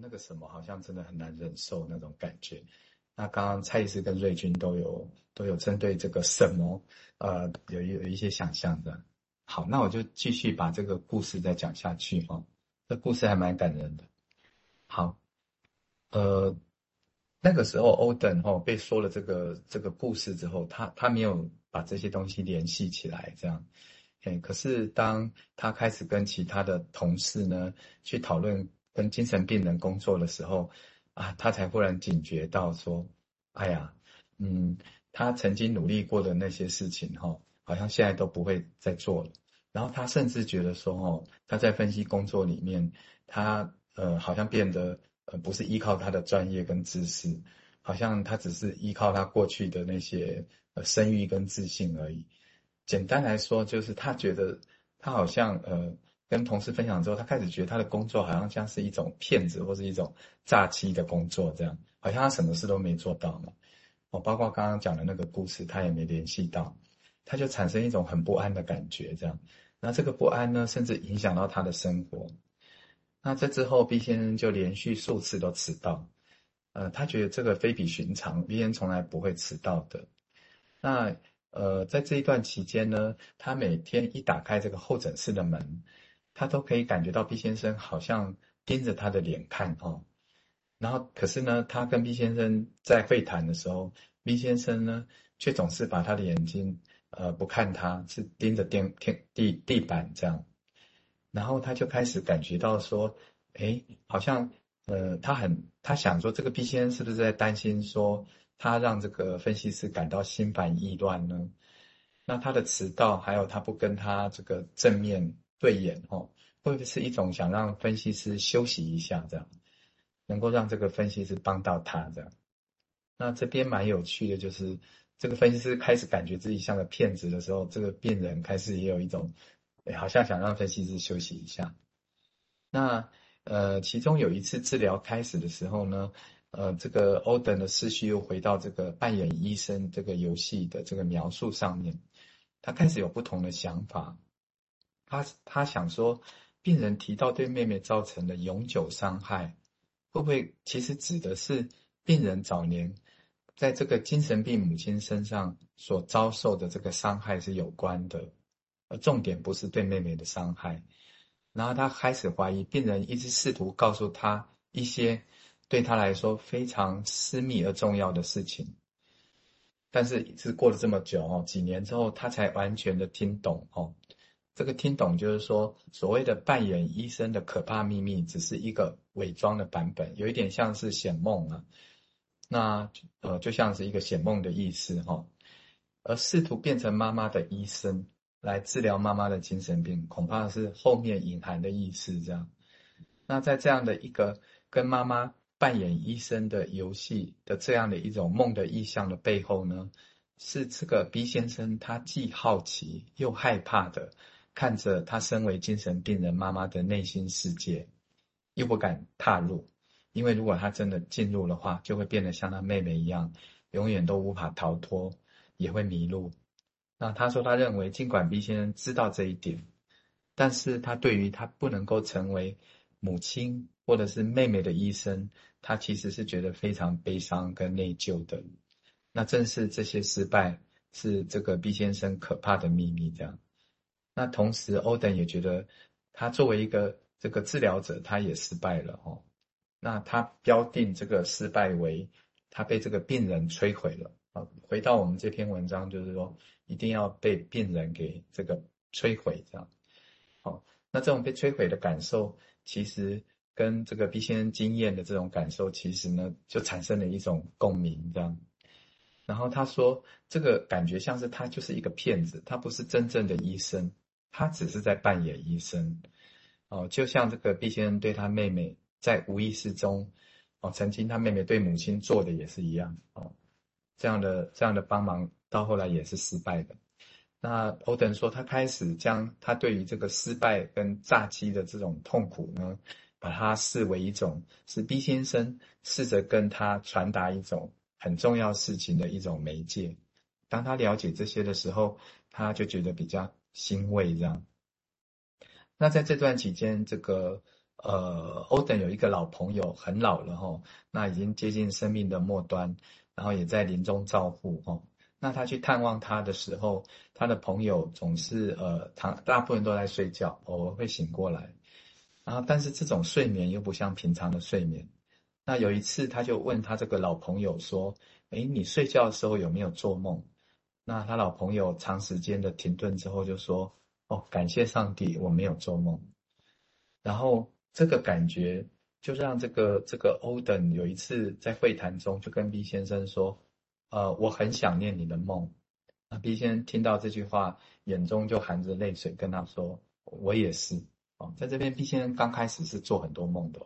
那个什么好像真的很难忍受那种感觉。那刚刚蔡医师跟瑞君都有都有针对这个什么，呃，有有一些想象的。好，那我就继续把这个故事再讲下去哈。这故事还蛮感人的。好，呃，那个时候欧登哈被说了这个这个故事之后，他他没有把这些东西联系起来，这样。哎，可是当他开始跟其他的同事呢去讨论跟精神病人工作的时候，啊，他才忽然警觉到说，哎呀，嗯，他曾经努力过的那些事情哈，好像现在都不会再做了。然后他甚至觉得说，哦，他在分析工作里面，他呃好像变得呃不是依靠他的专业跟知识，好像他只是依靠他过去的那些呃声誉跟自信而已。简单来说，就是他觉得他好像呃跟同事分享之后，他开始觉得他的工作好像像是一种骗子或是一种诈欺的工作，这样好像他什么事都没做到嘛。哦，包括刚刚讲的那个故事，他也没联系到，他就产生一种很不安的感觉，这样。那这个不安呢，甚至影响到他的生活。那这之后，B 先生就连续数次都迟到，呃，他觉得这个非比寻常，B 先生从来不会迟到的。那。呃，在这一段期间呢，他每天一打开这个候诊室的门，他都可以感觉到 B 先生好像盯着他的脸看哦。然后，可是呢，他跟 B 先生在会谈的时候，B 先生呢却总是把他的眼睛呃不看他，是盯着电天地地板这样。然后他就开始感觉到说，诶，好像呃他很他想说，这个 B 先生是不是在担心说。他让这个分析师感到心烦意乱呢？那他的迟到，还有他不跟他这个正面对眼，哦，会不会是一种想让分析师休息一下，这样能够让这个分析师帮到他这样？那这边蛮有趣的，就是这个分析师开始感觉自己像个骗子的时候，这个病人开始也有一种，哎，好像想让分析师休息一下。那呃，其中有一次治疗开始的时候呢，呃，这个欧登的思绪又回到这个扮演医生这个游戏的这个描述上面，他开始有不同的想法。他他想说，病人提到对妹妹造成的永久伤害，会不会其实指的是病人早年在这个精神病母亲身上所遭受的这个伤害是有关的，而重点不是对妹妹的伤害。然后他开始怀疑，病人一直试图告诉他一些。对他来说非常私密而重要的事情，但是一直过了这么久哦，几年之后他才完全的听懂哦。这个听懂就是说，所谓的扮演医生的可怕秘密，只是一个伪装的版本，有一点像是显梦啊。那呃，就像是一个显梦的意思哈。而试图变成妈妈的医生来治疗妈妈的精神病，恐怕是后面隐含的意思这样。那在这样的一个跟妈妈。扮演医生的游戏的这样的一种梦的意象的背后呢，是这个 B 先生他既好奇又害怕的看着他身为精神病人妈妈的内心世界，又不敢踏入，因为如果他真的进入的话，就会变得像他妹妹一样，永远都无法逃脱，也会迷路。那他说他认为，尽管 B 先生知道这一点，但是他对于他不能够成为母亲或者是妹妹的医生。他其实是觉得非常悲伤跟内疚的，那正是这些失败是这个 B 先生可怕的秘密。这样，那同时欧登也觉得他作为一个这个治疗者，他也失败了哦。那他标定这个失败为他被这个病人摧毁了啊。回到我们这篇文章，就是说一定要被病人给这个摧毁这样。好，那这种被摧毁的感受，其实。跟这个 B 先生经验的这种感受，其实呢，就产生了一种共鸣，这样。然后他说，这个感觉像是他就是一个骗子，他不是真正的医生，他只是在扮演医生。哦，就像这个 B 先生对他妹妹在无意识中，哦，曾经他妹妹对母亲做的也是一样，哦，这样的这样的帮忙到后来也是失败的。那欧登说，他开始将他对于这个失败跟炸鸡的这种痛苦呢，把它视为一种是 B 先生试着跟他传达一种很重要事情的一种媒介。当他了解这些的时候，他就觉得比较欣慰这样。那在这段期间，这个呃，欧登有一个老朋友，很老了哈，那已经接近生命的末端，然后也在临终照护哈。那他去探望他的时候，他的朋友总是呃，他大部分都在睡觉，偶尔会醒过来，然后但是这种睡眠又不像平常的睡眠。那有一次，他就问他这个老朋友说：“诶，你睡觉的时候有没有做梦？”那他老朋友长时间的停顿之后就说：“哦，感谢上帝，我没有做梦。”然后。这个感觉就让这个这个欧登有一次在会谈中就跟 B 先生说：“呃，我很想念你的梦。”那 B 先生听到这句话，眼中就含着泪水，跟他说：“我也是。”哦，在这边 B 先生刚开始是做很多梦的。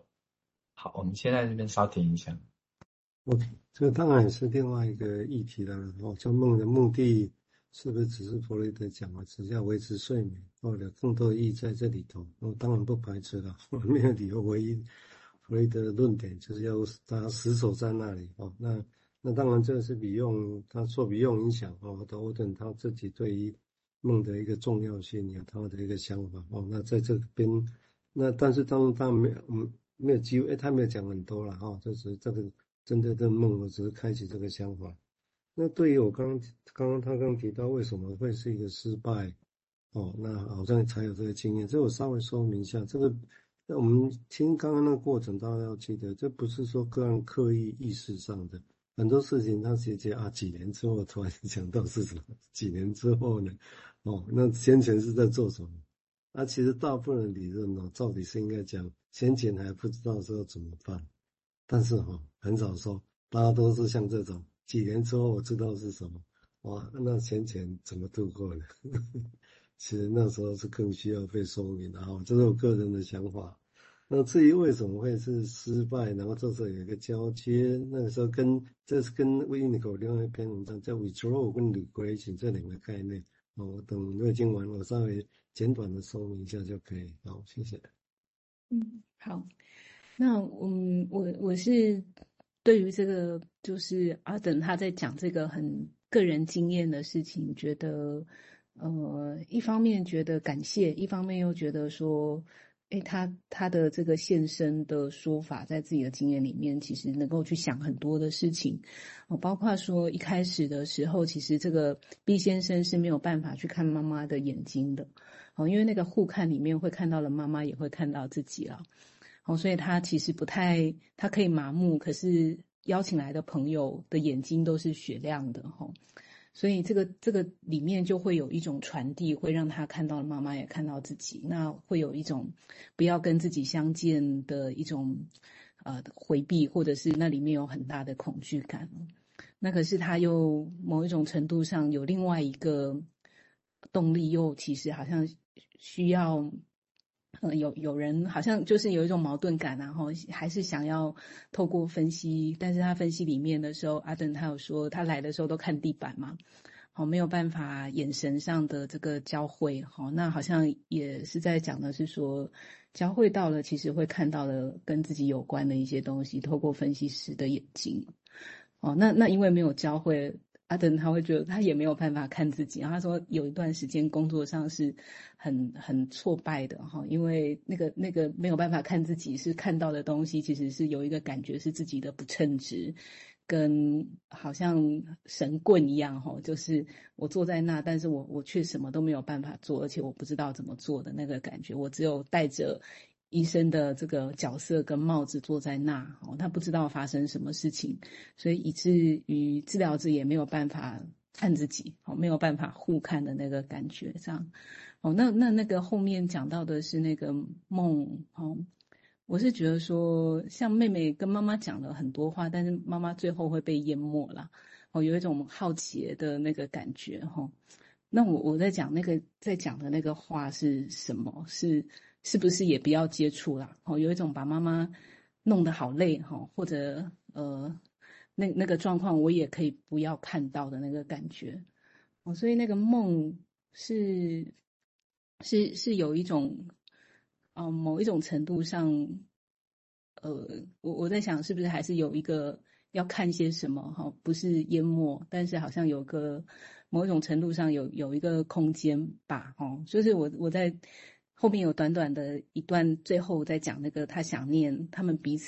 好，我们先在这边稍停一下。OK，这个当然是另外一个议题了。哦，做梦的目的。是不是只是弗洛伊德讲啊？只是要维持睡眠，或者更多的意义在这里头？我当然不排斥了，没有理由。唯一弗洛伊德的论点就是要他死守在那里哦。那那当然这是比用他受比用影响哦，欧顿他自己对于梦的一个重要性有他的一个想法哦。那在这边，那但是当他没有嗯没有机会，他没有讲很多了哈，就是这个针对这个梦，我只是开启这个想法。那对于我刚刚刚刚他刚提到为什么会是一个失败，哦，那好像才有这个经验，这我稍微说明一下。这个那我们听刚刚那个过程，大家要记得，这不是说个人刻意意识上的很多事情，他直接啊，几年之后突然想到是什么？几年之后呢？哦，那先前是在做什么？那其实大部分理论呢，到底是应该讲先前还不知道说怎么办，但是哈，很少说，大家都是像这种。几年之后我知道是什么，哇，那先前怎么度过的？其实那时候是更需要被说明的哈，这是我个人的想法。那至于为什么会是失败，然后这时候有一个交接，那个时候跟这是跟威尼口另外一篇文章叫 withdraw 跟 regression 这两个概念，我等瑞金完，我稍微简短的说明一下就可以。好，谢谢。嗯，好，那嗯，我我是。对于这个，就是阿等他在讲这个很个人经验的事情，觉得，呃，一方面觉得感谢，一方面又觉得说，诶，他他的这个现身的说法，在自己的经验里面，其实能够去想很多的事情，哦，包括说一开始的时候，其实这个 B 先生是没有办法去看妈妈的眼睛的，哦，因为那个互看里面会看到了妈妈，也会看到自己了。哦，所以他其实不太，他可以麻木，可是邀请来的朋友的眼睛都是雪亮的，哈，所以这个这个里面就会有一种传递，会让他看到了妈妈，也看到自己，那会有一种不要跟自己相见的一种呃回避，或者是那里面有很大的恐惧感。那可是他又某一种程度上有另外一个动力，又其实好像需要。嗯，有有人好像就是有一种矛盾感，然后还是想要透过分析，但是他分析里面的时候，阿登他有说他来的时候都看地板嘛，好，没有办法眼神上的这个交汇，好，那好像也是在讲的是说交汇到了，其实会看到了跟自己有关的一些东西，透过分析师的眼睛，哦，那那因为没有交汇。阿登他会觉得他也没有办法看自己，然后他说有一段时间工作上是很很挫败的哈，因为那个那个没有办法看自己，是看到的东西其实是有一个感觉是自己的不称职，跟好像神棍一样哈，就是我坐在那，但是我我却什么都没有办法做，而且我不知道怎么做的那个感觉，我只有带着。医生的这个角色跟帽子坐在那，哦，他不知道发生什么事情，所以以至于治疗者也没有办法看自己，哦，没有办法互看的那个感觉，这样，哦，那那那个后面讲到的是那个梦，哦，我是觉得说，像妹妹跟妈妈讲了很多话，但是妈妈最后会被淹没了，哦，有一种好奇的那个感觉，哈，那我我在讲那个在讲的那个话是什么？是。是不是也不要接触啦？哦，有一种把妈妈弄得好累哈，或者呃，那那个状况我也可以不要看到的那个感觉哦，所以那个梦是是是有一种，嗯、某一种程度上，呃，我我在想是不是还是有一个要看些什么哈，不是淹没，但是好像有个某一种程度上有有一个空间吧，哦，就是我我在。后面有短短的一段，最后在讲那个他想念他们彼此。